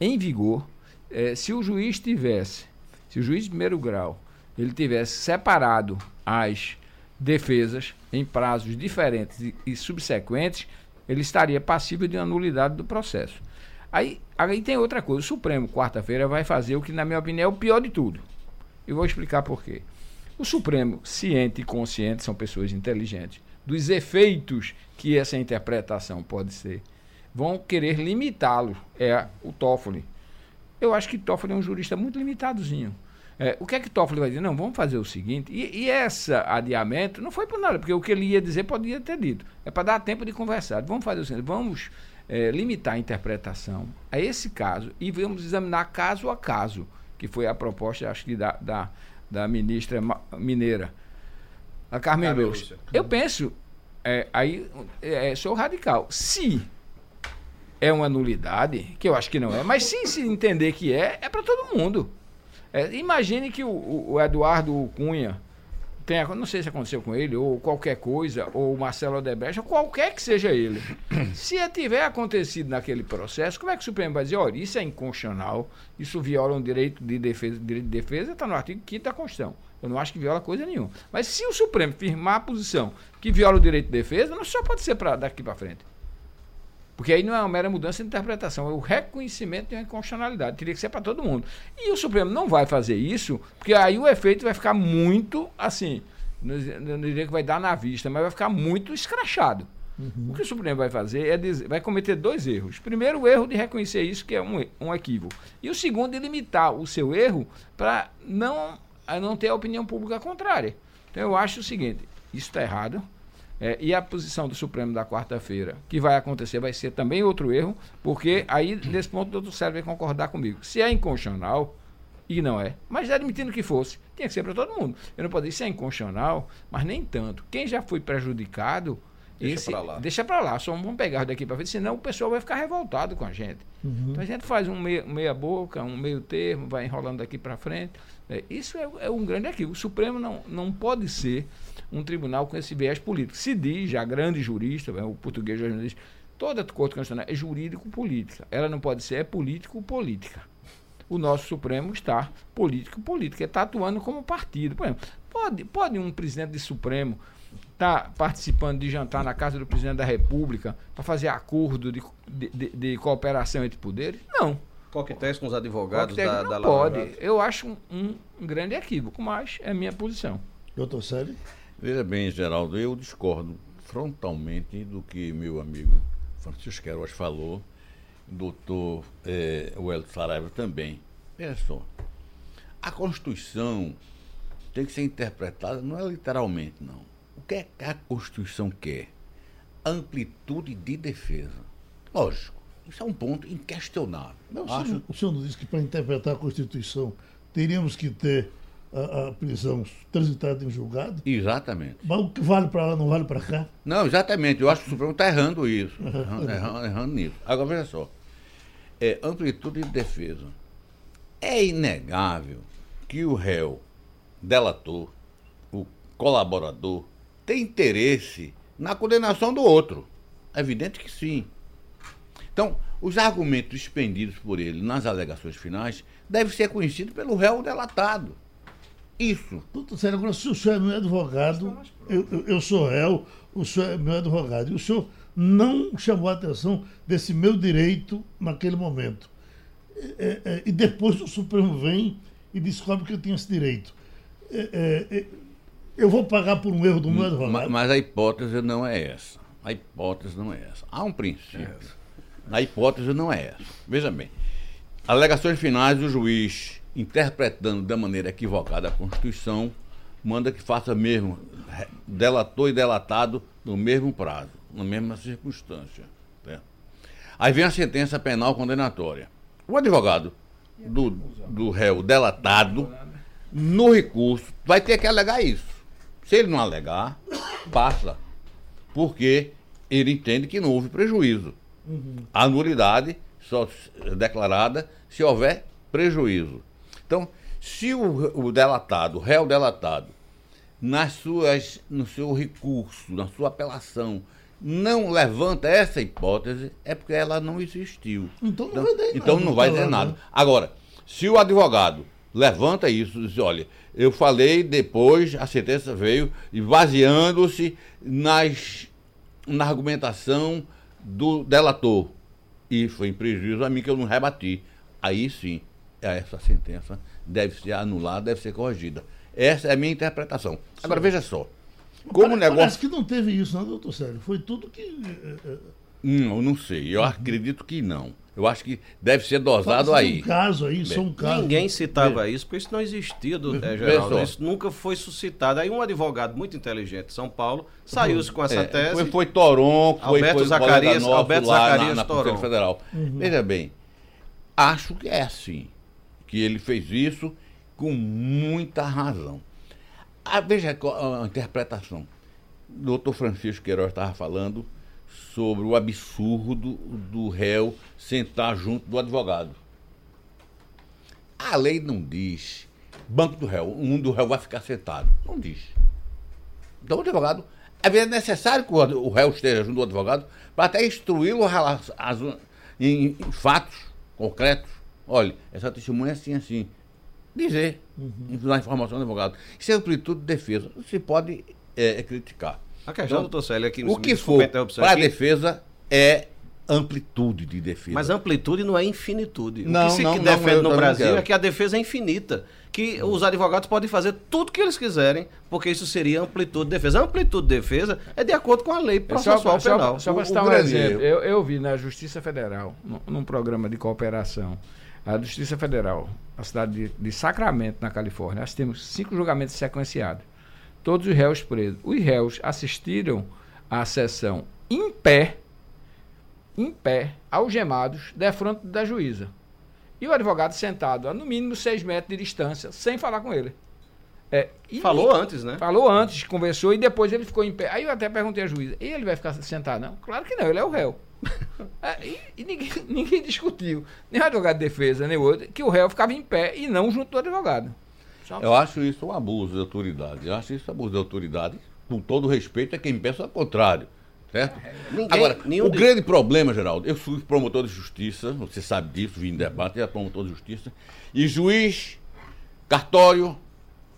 [SPEAKER 7] em vigor. É, se o juiz tivesse, se o juiz de primeiro grau, ele tivesse separado as defesas em prazos diferentes e, e subsequentes, ele estaria passível de anulidade do processo. Aí, aí tem outra coisa. O Supremo, quarta-feira, vai fazer o que, na minha opinião, é o pior de tudo. Eu vou explicar por quê. O Supremo, ciente e consciente, são pessoas inteligentes, dos efeitos que essa interpretação pode ser, vão querer limitá-lo. É o Toffoli. Eu acho que Toffoli é um jurista muito limitadozinho. É, o que é que Toffoli vai dizer? Não, vamos fazer o seguinte. E, e esse adiamento não foi por nada, porque o que ele ia dizer podia ter dito. É para dar tempo de conversar. Vamos fazer o seguinte: vamos é, limitar a interpretação a esse caso e vamos examinar caso a caso, que foi a proposta, acho que, da, da, da ministra mineira, a Carmen Lúcia. Eu penso, é, aí é, sou radical. Se é uma nulidade, que eu acho que não é, mas sim se entender que é, é para todo mundo. É, imagine que o, o Eduardo Cunha tem, não sei se aconteceu com ele, ou qualquer coisa, ou o Marcelo Odebrecht, ou qualquer que seja ele. se tiver acontecido naquele processo, como é que o Supremo vai dizer, olha, isso é inconstitucional, isso viola um direito de defesa, direito de defesa está no artigo 5 da Constituição. Eu não acho que viola coisa nenhuma. Mas se o Supremo firmar a posição que viola o direito de defesa, não só pode ser para daqui para frente. Porque aí não é uma mera mudança de interpretação, é o reconhecimento de uma inconstitucionalidade. Teria que ser para todo mundo. E o Supremo não vai fazer isso, porque aí o efeito vai ficar muito assim. Não diria que vai dar na vista, mas vai ficar muito escrachado. Uhum. O que o Supremo vai fazer é dizer, vai cometer dois erros. Primeiro, o erro de reconhecer isso, que é um, um equívoco. E o segundo, de limitar o seu erro para não, não ter a opinião pública contrária. Então, eu acho o seguinte: isso está errado é, e a posição do Supremo da quarta-feira, que vai acontecer, vai ser também outro erro, porque aí, nesse ponto, o doutor Sérgio vai concordar comigo. Se é inconstitucional, e não é, mas admitindo que fosse, tinha que ser para todo mundo. Eu não posso dizer se é inconstitucional, mas nem tanto. Quem já foi prejudicado, deixa para lá. Deixa para lá, só vamos pegar daqui para frente, senão o pessoal vai ficar revoltado com a gente. Uhum. Então a gente faz um meia, meia boca, um meio termo, vai enrolando daqui para frente. É, isso é, é um grande equívoco. O Supremo não, não pode ser um tribunal com esse viés político. Se diz, já grande jurista, o português já diz, toda corte constitucional é jurídico-política. Ela não pode ser é político-política. O nosso Supremo está político-política, está atuando como partido. Por exemplo, pode, pode um presidente de Supremo estar tá participando de jantar na casa do presidente da República para fazer acordo de, de, de, de, cooperação entre poderes? Não.
[SPEAKER 5] Coquetéis com os advogados
[SPEAKER 7] da, não da pode. Eu acho um, um, grande equívoco, mas é a minha posição.
[SPEAKER 4] Doutor Sérgio?
[SPEAKER 6] Veja bem, Geraldo, eu discordo frontalmente do que meu amigo Francisco Queiroz falou, doutor é, Wellington Saraiva também. Veja só, a Constituição tem que ser interpretada, não é literalmente, não. O que é que a Constituição quer? Amplitude de defesa. Lógico, isso é um ponto inquestionável.
[SPEAKER 4] Não, Acho... o, senhor, o senhor não disse que para interpretar a Constituição teríamos que ter a, a prisão transitada em julgado.
[SPEAKER 6] Exatamente.
[SPEAKER 4] Mas o que vale para lá não vale para cá?
[SPEAKER 6] Não, exatamente. Eu acho que o Supremo está errando isso. Errando, errando, errando nisso. Agora, veja só. É, amplitude de defesa. É inegável que o réu, delator, o colaborador, tem interesse na condenação do outro. É evidente que sim. Então, os argumentos expendidos por ele nas alegações finais devem ser conhecidos pelo réu delatado. Isso.
[SPEAKER 4] Doutor Sérgio, agora, se o senhor é meu advogado, eu, eu, eu sou réu, o senhor é meu advogado, e o senhor não chamou a atenção desse meu direito naquele momento. É, é, e depois o Supremo vem e descobre que eu tenho esse direito. É, é, é eu vou pagar por um erro do meu advogado.
[SPEAKER 6] Mas, mas, a hipótese não é essa. A hipótese não é essa. Há um princípio. A hipótese não é essa. Veja bem. Alegações finais do juiz interpretando da maneira equivocada a Constituição, manda que faça mesmo delator e delatado no mesmo prazo, na mesma circunstância. Aí vem a sentença penal condenatória. O advogado do, do réu delatado, no recurso, vai ter que alegar isso. Se ele não alegar, passa. Porque ele entende que não houve prejuízo. Uhum. A nulidade só declarada se houver prejuízo. Então, se o, o delatado, o réu delatado, nas suas, no seu recurso, na sua apelação, não levanta essa hipótese, é porque ela não existiu.
[SPEAKER 4] Então não vai
[SPEAKER 6] dar Então não vai dizer nada. Né? Agora, se o advogado levanta isso, diz, olha, eu falei depois, a sentença veio, e baseando-se nas, na argumentação do delator. E foi em prejuízo a mim que eu não rebati. Aí sim, essa sentença deve ser anulada, deve ser corrigida. Essa é a minha interpretação. Agora, veja só.
[SPEAKER 4] Como o negócio. Parece que não teve isso, não, doutor Sérgio? Foi tudo que. Eh,
[SPEAKER 6] eh, não, não sei. Eu acredito que não. Eu acho que deve ser dosado aí.
[SPEAKER 4] Um caso aí, só um caso.
[SPEAKER 5] Ninguém citava isso, porque isso não existia, do, é, Geraldo. Isso nunca foi suscitado. Aí um advogado muito inteligente de São Paulo saiu-se com essa é, tese.
[SPEAKER 6] Foi, foi Toron,
[SPEAKER 5] foi, Alberto
[SPEAKER 6] foi
[SPEAKER 5] Zacarias, Alberto
[SPEAKER 6] lá
[SPEAKER 5] Zacarias
[SPEAKER 6] na, na
[SPEAKER 5] Toron.
[SPEAKER 6] Federal. Uhum. Veja bem, acho que é assim. Que ele fez isso com muita razão. Ah, veja a, a interpretação. O doutor Francisco Queiroz estava falando sobre o absurdo do réu sentar junto do advogado. A lei não diz banco do réu, um do réu vai ficar sentado. Não diz. Então o advogado, é necessário que o réu esteja junto do advogado para até instruí-lo em, fatos concretos. Olha, essa testemunha é assim, assim. Dizer, uhum. dar informação do advogado. Isso é amplitude de defesa. Você pode é, criticar.
[SPEAKER 5] A questão, doutor Célio, aqui
[SPEAKER 6] O que for para a defesa é amplitude de defesa.
[SPEAKER 5] Mas amplitude não é infinitude.
[SPEAKER 6] Não,
[SPEAKER 5] o que se
[SPEAKER 6] não,
[SPEAKER 5] defende
[SPEAKER 6] não,
[SPEAKER 5] no Brasil é que a defesa é infinita. Que os advogados podem fazer tudo que eles quiserem, porque isso seria amplitude de defesa. A amplitude de defesa é de acordo com a lei processual
[SPEAKER 7] só,
[SPEAKER 5] penal.
[SPEAKER 7] Só, só para citar um exemplo, eu, eu vi na Justiça Federal, num, num programa de cooperação, a Justiça Federal, a cidade de, de Sacramento, na Califórnia, nós temos cinco julgamentos sequenciados todos os réus presos. Os réus assistiram à sessão em pé, em pé, algemados, defronte da juíza. E o advogado sentado a no mínimo seis metros de distância, sem falar com ele.
[SPEAKER 5] É, falou antes, né?
[SPEAKER 7] Falou antes, conversou e depois ele ficou em pé. Aí eu até perguntei à juíza: e ele vai ficar sentado? Não, claro que não, ele é o réu. é, e, e ninguém, ninguém, discutiu, nem o advogado de defesa, nem o outro, que o réu ficava em pé e não junto do advogado.
[SPEAKER 6] Eu acho isso um abuso de autoridade. Eu acho isso um abuso de autoridade, com todo respeito a quem pensa o contrário. Certo? Ninguém, Agora, o de... grande problema, Geraldo, eu fui promotor de justiça, você sabe disso, vim em debate, era promotor de justiça, e juiz, cartório,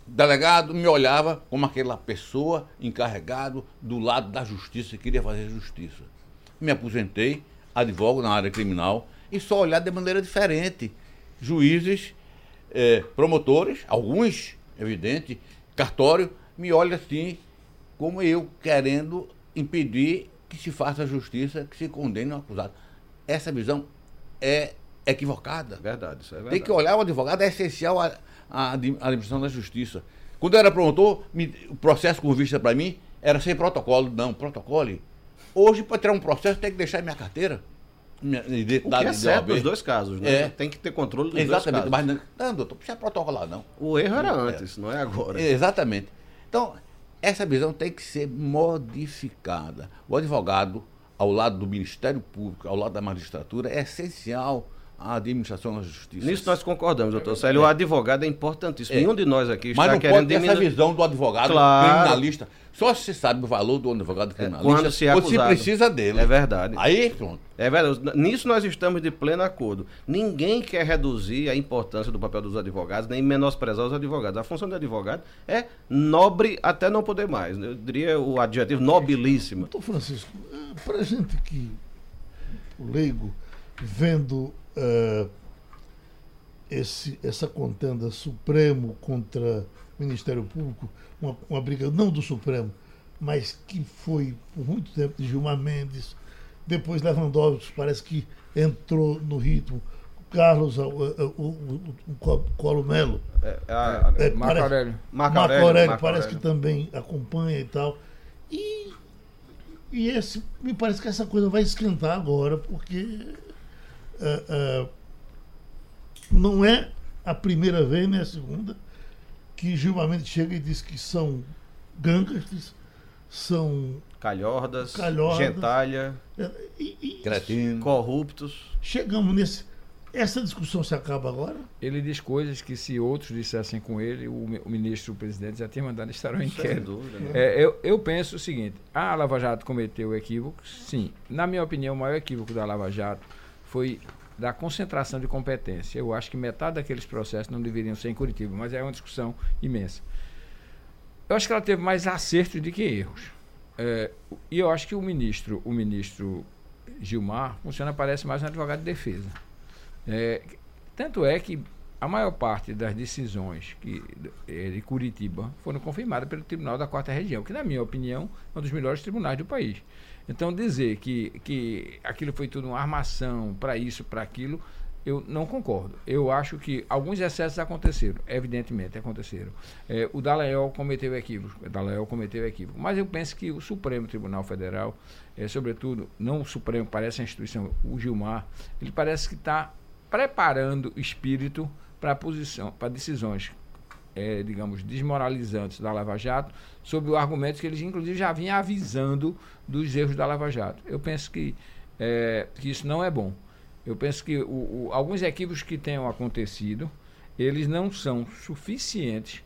[SPEAKER 6] delegado me olhava como aquela pessoa encarregado do lado da justiça que queria fazer justiça. Me aposentei, advogo na área criminal e só olhar de maneira diferente. Juízes é, promotores, alguns, evidente, cartório, me olha assim, como eu, querendo impedir que se faça justiça, que se condene o acusado. Essa visão é equivocada.
[SPEAKER 5] Verdade, isso é verdade.
[SPEAKER 6] Tem que olhar o advogado, é essencial a, a, a administração da justiça. Quando eu era promotor, me, o processo com vista para mim era sem protocolo. Não, protocolo. Hoje, para tirar um processo, tem que deixar minha carteira. Minha
[SPEAKER 5] O que
[SPEAKER 6] identidade
[SPEAKER 5] é certo nos dois casos, né?
[SPEAKER 6] É.
[SPEAKER 5] Tem que ter controle dos
[SPEAKER 6] Exatamente,
[SPEAKER 5] dois
[SPEAKER 6] mas
[SPEAKER 5] casos.
[SPEAKER 6] não, não, doutor, não precisa protocolar, não.
[SPEAKER 5] O erro era antes, não é agora.
[SPEAKER 6] Exatamente. Então, essa visão tem que ser modificada. O advogado, ao lado do Ministério Público, ao lado da magistratura, é essencial à administração da justiça.
[SPEAKER 5] Nisso nós concordamos, doutor Célio. O advogado é importantíssimo.
[SPEAKER 6] É.
[SPEAKER 5] Nenhum de nós aqui está
[SPEAKER 6] Mas não
[SPEAKER 5] querendo
[SPEAKER 6] pode ter essa
[SPEAKER 5] diminuir.
[SPEAKER 6] visão do advogado
[SPEAKER 5] Claro.
[SPEAKER 6] criminalista. Só se sabe o valor do advogado criminalista
[SPEAKER 5] quando se é
[SPEAKER 6] quando se
[SPEAKER 5] acusado.
[SPEAKER 6] precisa dele.
[SPEAKER 5] É verdade.
[SPEAKER 6] Aí, pronto.
[SPEAKER 5] É verdade. Nisso nós estamos de pleno acordo. Ninguém quer reduzir a importância do papel dos advogados, nem menosprezar os advogados. A função do advogado é nobre até não poder mais. Eu diria o adjetivo nobilíssima.
[SPEAKER 4] Doutor Francisco, para a gente que, o leigo, vendo eh, esse, essa contenda Supremo contra Ministério Público, uma, uma briga não do Supremo, mas que foi por muito tempo de Gilmar Mendes, depois Lewandowski parece que entrou no ritmo, Carlos, eh, eh, o, o, o, Colo Melo,
[SPEAKER 5] É, a-
[SPEAKER 4] É,
[SPEAKER 7] Marco
[SPEAKER 4] parece-
[SPEAKER 7] Aurélio.
[SPEAKER 5] Marco
[SPEAKER 4] Marco
[SPEAKER 5] Aurélio, Marco
[SPEAKER 4] parece
[SPEAKER 5] Aurélio.
[SPEAKER 4] que também acompanha e tal. E, e esse, me parece que essa coisa vai esquentar agora, porque eh, não é a primeira vez, nem a segunda, que Gilmar Mendes chega e diz que são gangsters, são.
[SPEAKER 5] Calhordas,
[SPEAKER 4] Calhordas.
[SPEAKER 5] gentalha,
[SPEAKER 4] eh, E, e
[SPEAKER 5] corruptos.
[SPEAKER 4] chegamos nesse. Essa discussão se acaba agora?
[SPEAKER 7] Ele diz coisas que se outros dissessem com ele, o, o ministro, o presidente, já tinha mandado um
[SPEAKER 5] Sem
[SPEAKER 7] inquérito.
[SPEAKER 5] dúvida. né?
[SPEAKER 7] É, eu, eu penso o seguinte: a Lava Jato cometeu equívocos, sim. Na minha opinião, o maior equívoco da Lava Jato foi da concentração de competência. Eu acho que metade daqueles processos não deveriam ser em Curitiba, mas é uma discussão imensa. Eu acho que ela teve mais acertos do que erros. É, e eu acho que o ministro, o ministro Gilmar, funciona, parece mais um advogado de defesa. É, tanto é que a maior parte das decisões que, eh, de Curitiba foram confirmadas pelo Tribunal da Quarta Região, que, na minha opinião, é um dos melhores tribunais do país. Então, dizer que, que aquilo foi tudo uma armação para isso, para aquilo, eu não concordo. Eu acho que alguns excessos aconteceram, evidentemente aconteceram. Eh, o Dallagnol cometeu equívocos, o Dallagnol cometeu equívoco, mas eu penso que o Supremo Tribunal Federal, eh, sobretudo, não o Supremo, parece a instituição, o Gilmar, ele parece que está preparando o espírito para posição, para decisões, eh, digamos, desmoralizantes da Lava Jato, sob o argumento que eles, inclusive, já vinham avisando dos erros da Lava Jato. Eu penso que, eh, que isso não é bom. Eu penso que o- o- alguns equívocos que tenham acontecido, eles não são suficientes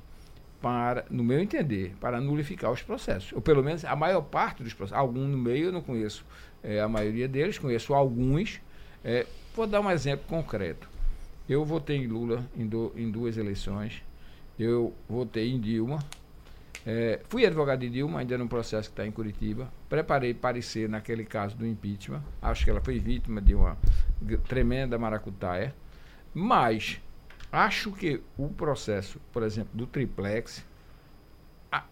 [SPEAKER 7] para, no meu entender, para nulificar os processos. Ou pelo menos a maior parte dos processos. Algum no meio eu não conheço eh, a maioria deles, conheço alguns. Eh, vou dar um exemplo concreto. Eu votei em Lula em, do- em duas eleições. Eu votei em Dilma. Eh, fui advogado de Dilma, ainda num processo que está em Curitiba. Preparei parecer naquele caso do impeachment. Acho que ela foi vítima de uma tremenda maracutaia. Mas acho que o processo, por exemplo, do triplex,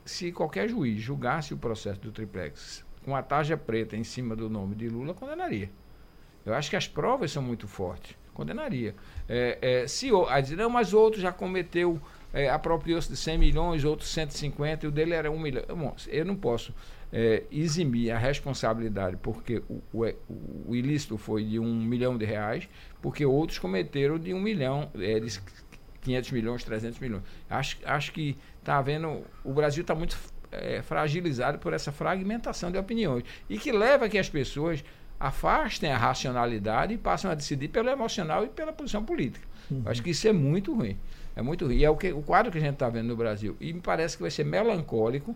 [SPEAKER 7] se qualquer juiz julgasse o processo do triplex com a tarja preta em cima do nome de Lula, condenaria. Eu acho que as provas são muito fortes. Condenaria. É, é, se aí diz, não, mas outro já cometeu, é, apropriou-se de 100 milhões, outros 150, e o dele era 1 milhão. Bom, eu não posso é, eximir a responsabilidade porque o, o, o ilícito foi de 1 milhão de reais, porque outros cometeram de 1 milhão, é, de 500 milhões, 300 milhões. Acho, acho que está havendo. O Brasil está muito é, fragilizado por essa fragmentação de opiniões e que leva a que as pessoas afastem a racionalidade e passam a decidir pelo emocional e pela posição política. Acho que isso é muito ruim. É muito ruim. E é o, que, o quadro que a gente está vendo no Brasil. E me parece que vai ser melancólico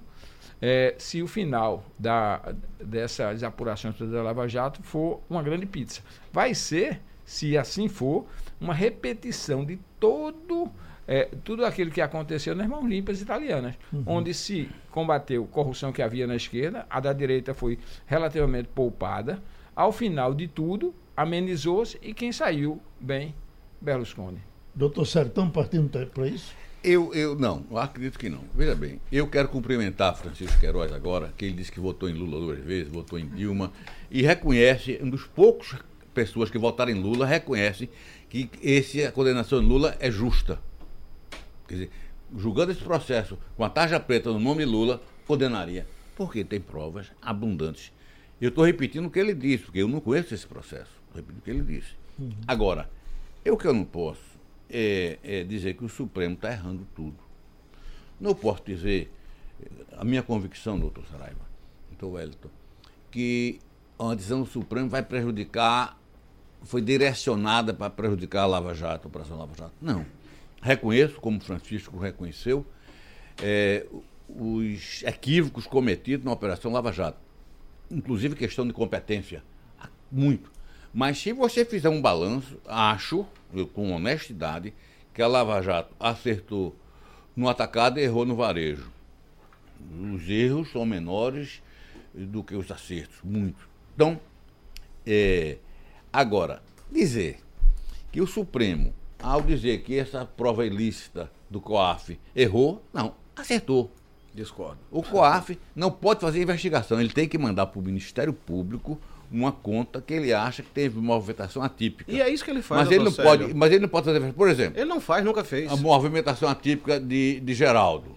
[SPEAKER 7] é, se o final da, dessas apurações da Lava Jato for uma grande pizza. Vai ser, se assim for, uma repetição de todo é, tudo aquilo que aconteceu nas mãos limpas italianas, onde se combateu corrupção que havia na esquerda, a da direita foi relativamente poupada. Ao final de tudo, amenizou-se e quem saiu bem, Berlusconi.
[SPEAKER 4] Doutor Sertão partindo para isso?
[SPEAKER 6] Eu, eu não, eu acredito que não. Veja bem, eu quero cumprimentar Francisco Queiroz agora, que ele disse que votou em Lula duas vezes, votou em Dilma, e reconhece, um dos poucos pessoas que votaram em Lula, reconhece que esse, a condenação de Lula é justa. Quer dizer, julgando esse processo com a tarja preta no nome Lula, condenaria. Porque tem provas abundantes. Eu estou repetindo o que ele disse, porque eu não conheço esse processo. repito o que ele disse. Agora, eu que eu não posso é, é dizer que o Supremo está errando tudo. Não posso dizer, a minha convicção, doutor Saraiva, doutor Wellington, que a decisão do Supremo vai prejudicar, foi direcionada para prejudicar a Lava Jato, a Operação Lava Jato. Não. Reconheço, como Francisco reconheceu, é, os equívocos cometidos na Operação Lava Jato. Inclusive questão de competência. Muito. Mas se você fizer um balanço, acho, eu, com honestidade, que a Lava Jato acertou no atacado e errou no varejo. Os erros são menores do que os acertos, muito. Então, é, agora, dizer que o Supremo, ao dizer que essa prova ilícita do COAF errou, não, acertou.
[SPEAKER 5] Discordo.
[SPEAKER 6] O COAF não pode fazer investigação, ele tem que mandar para o Ministério Público uma conta que ele acha que teve uma movimentação atípica.
[SPEAKER 5] E é isso que ele faz,
[SPEAKER 6] mas ele não
[SPEAKER 5] Célio.
[SPEAKER 6] pode, Mas ele não pode fazer, por exemplo,
[SPEAKER 5] Ele não faz, nunca fez.
[SPEAKER 6] a movimentação atípica de, de Geraldo.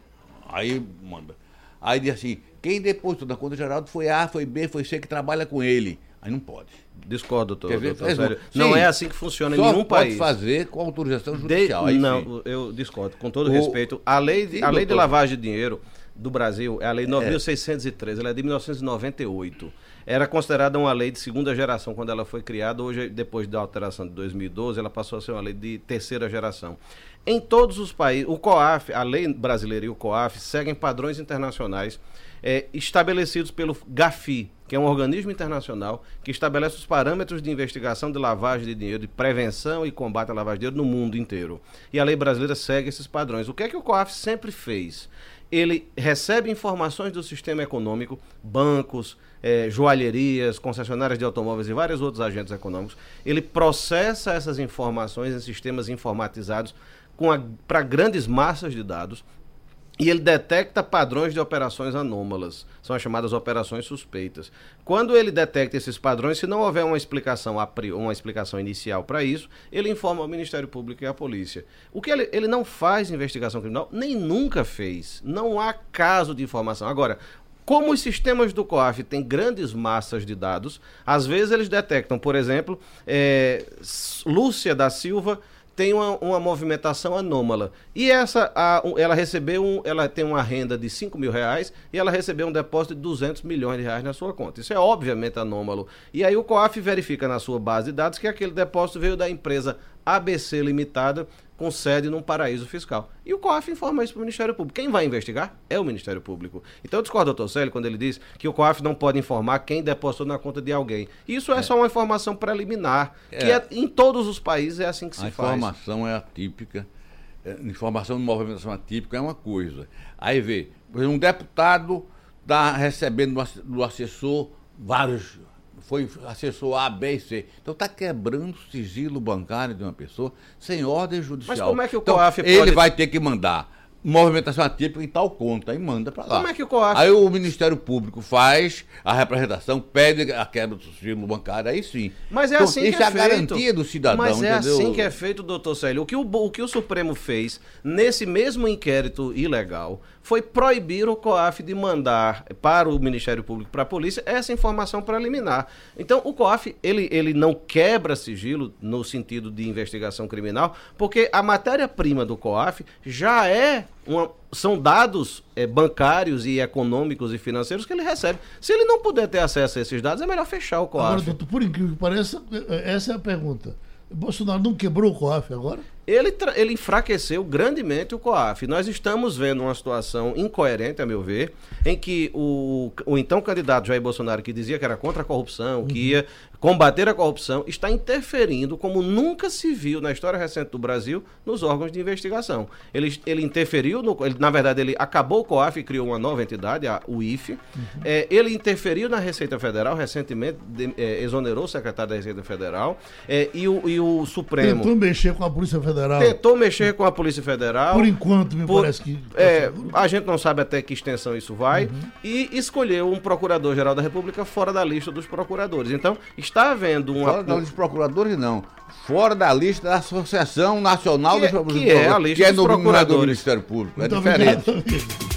[SPEAKER 6] Aí manda. Aí diz assim, quem depositou na conta de Geraldo foi A, foi B, foi C que trabalha com ele. Aí não pode.
[SPEAKER 5] Discordo, doutor,
[SPEAKER 6] Quer ver?
[SPEAKER 5] doutor
[SPEAKER 6] um-
[SPEAKER 5] Não
[SPEAKER 6] Sim.
[SPEAKER 5] é assim que funciona em nenhum
[SPEAKER 6] pode
[SPEAKER 5] país.
[SPEAKER 6] fazer com autorização
[SPEAKER 5] De-
[SPEAKER 6] judicial. Sim.
[SPEAKER 5] não, eu discordo. Com todo
[SPEAKER 6] O-
[SPEAKER 5] respeito, a lei, de, a lei de lavagem de dinheiro do Brasil é a lei 9.613, ela é de 1998. Era considerada uma lei de segunda geração quando ela foi criada. Hoje, depois da alteração de 2012, ela passou a ser uma lei de terceira geração. Em todos os países, o COAF, a lei brasileira e o COAF seguem padrões internacionais é, estabelecidos pelo GAFI, que é um organismo internacional que estabelece os parâmetros de investigação de lavagem de dinheiro, de prevenção e combate à lavagem de dinheiro no mundo inteiro. E a lei brasileira segue esses padrões. O que é que o COAF sempre fez? Ele recebe informações do sistema econômico, bancos, eh, joalherias, concessionárias de automóveis e vários outros agentes econômicos. Ele processa essas informações em sistemas informatizados para grandes massas de dados e ele detecta padrões de operações anômalas. São as chamadas operações suspeitas. Quando ele detecta esses padrões, se não houver uma explicação, uma explicação inicial para isso, ele informa ao Ministério Público e à polícia. O que ele, ele não faz investigação criminal, nem nunca fez. Não há caso de informação. Agora, como os sistemas do COAF têm grandes massas de dados, às vezes eles detectam, por exemplo, S- Lúcia da Silva tem uma, uma movimentação anômala. E essa, a- ela recebeu, um, ela tem uma renda de 5 mil reais e ela recebeu um depósito de 200 milhões de reais na sua conta. Isso é obviamente anômalo. E aí o COAF verifica na sua base de dados que aquele depósito veio da empresa ABC Limitada, com sede num paraíso fiscal. E o COAF informa isso para o Ministério Público. Quem vai investigar é o Ministério Público. Então eu discordo, doutor Célio, quando ele diz que o COAF não pode informar quem depositou na conta de alguém. Isso é, só uma informação preliminar, que
[SPEAKER 6] É.
[SPEAKER 5] é, em todos os países é assim que se
[SPEAKER 6] A
[SPEAKER 5] faz.
[SPEAKER 6] informação é atípica. É, informação de movimentação atípica é uma coisa. Aí vê, por exemplo, um deputado está recebendo do do assessor vários. Foi assessor A, B e C. Então está quebrando o sigilo bancário de uma pessoa sem ordem judicial.
[SPEAKER 5] Mas como é que o
[SPEAKER 6] então,
[SPEAKER 5] COAF
[SPEAKER 6] Ele
[SPEAKER 5] pode-
[SPEAKER 6] vai ter que mandar movimentação atípica em tal conta e manda para lá.
[SPEAKER 5] Como é que o COAF-
[SPEAKER 6] Aí o Ministério Público faz a representação, pede a quebra do sigilo bancário, aí sim.
[SPEAKER 5] Mas é
[SPEAKER 6] Então,
[SPEAKER 5] assim
[SPEAKER 6] isso
[SPEAKER 5] que é,
[SPEAKER 6] é a
[SPEAKER 5] feito.
[SPEAKER 6] garantia do cidadão,
[SPEAKER 5] Mas é
[SPEAKER 6] entendeu?
[SPEAKER 5] assim que é feito, doutor Célio. O que o, o que o Supremo fez nesse mesmo inquérito ilegal foi proibir o COAF de mandar para o Ministério Público, para a polícia, essa informação preliminar. Então, o COAF, ele, ele não quebra sigilo no sentido de investigação criminal, porque a matéria-prima do COAF já é uma, são dados eh, bancários e econômicos e financeiros que ele recebe. Se ele não puder ter acesso a esses dados, é melhor fechar o COAF.
[SPEAKER 4] Agora, doutor, por incrível que pareça, eh, essa é a pergunta. Bolsonaro não quebrou o COAF agora?
[SPEAKER 5] Ele, ele enfraqueceu grandemente o COAF. Nós estamos vendo uma situação incoerente, a meu ver, em que o, o então candidato Jair Bolsonaro, que dizia que era contra a corrupção, que ia combater a corrupção, está interferindo como nunca se viu na história recente do Brasil nos órgãos de investigação. Ele, ele interferiu, no, ele, na verdade, ele acabou o COAF e criou uma nova entidade, a UIF. É, ele interferiu na Receita Federal, recentemente de- é, exonerou o secretário da Receita Federal, é, e, o, e o Supremo
[SPEAKER 4] Tentou mexer com a Polícia Federal.
[SPEAKER 5] Tentou mexer com a Polícia Federal.
[SPEAKER 4] Por enquanto, me
[SPEAKER 5] Por-
[SPEAKER 4] parece que. tá
[SPEAKER 5] É, a gente não sabe até que extensão isso vai. E escolheu um procurador-geral da República fora da lista dos procuradores. Então, está havendo uma.
[SPEAKER 6] Fora da lista dos procuradores, não. Fora da lista da Associação Nacional
[SPEAKER 5] Que é-
[SPEAKER 6] dos
[SPEAKER 5] que é a lista
[SPEAKER 6] que é
[SPEAKER 5] dos
[SPEAKER 6] é do
[SPEAKER 5] procuradores.
[SPEAKER 6] Ministério Público. É
[SPEAKER 4] Muito
[SPEAKER 6] diferente.
[SPEAKER 4] obrigado, amigo.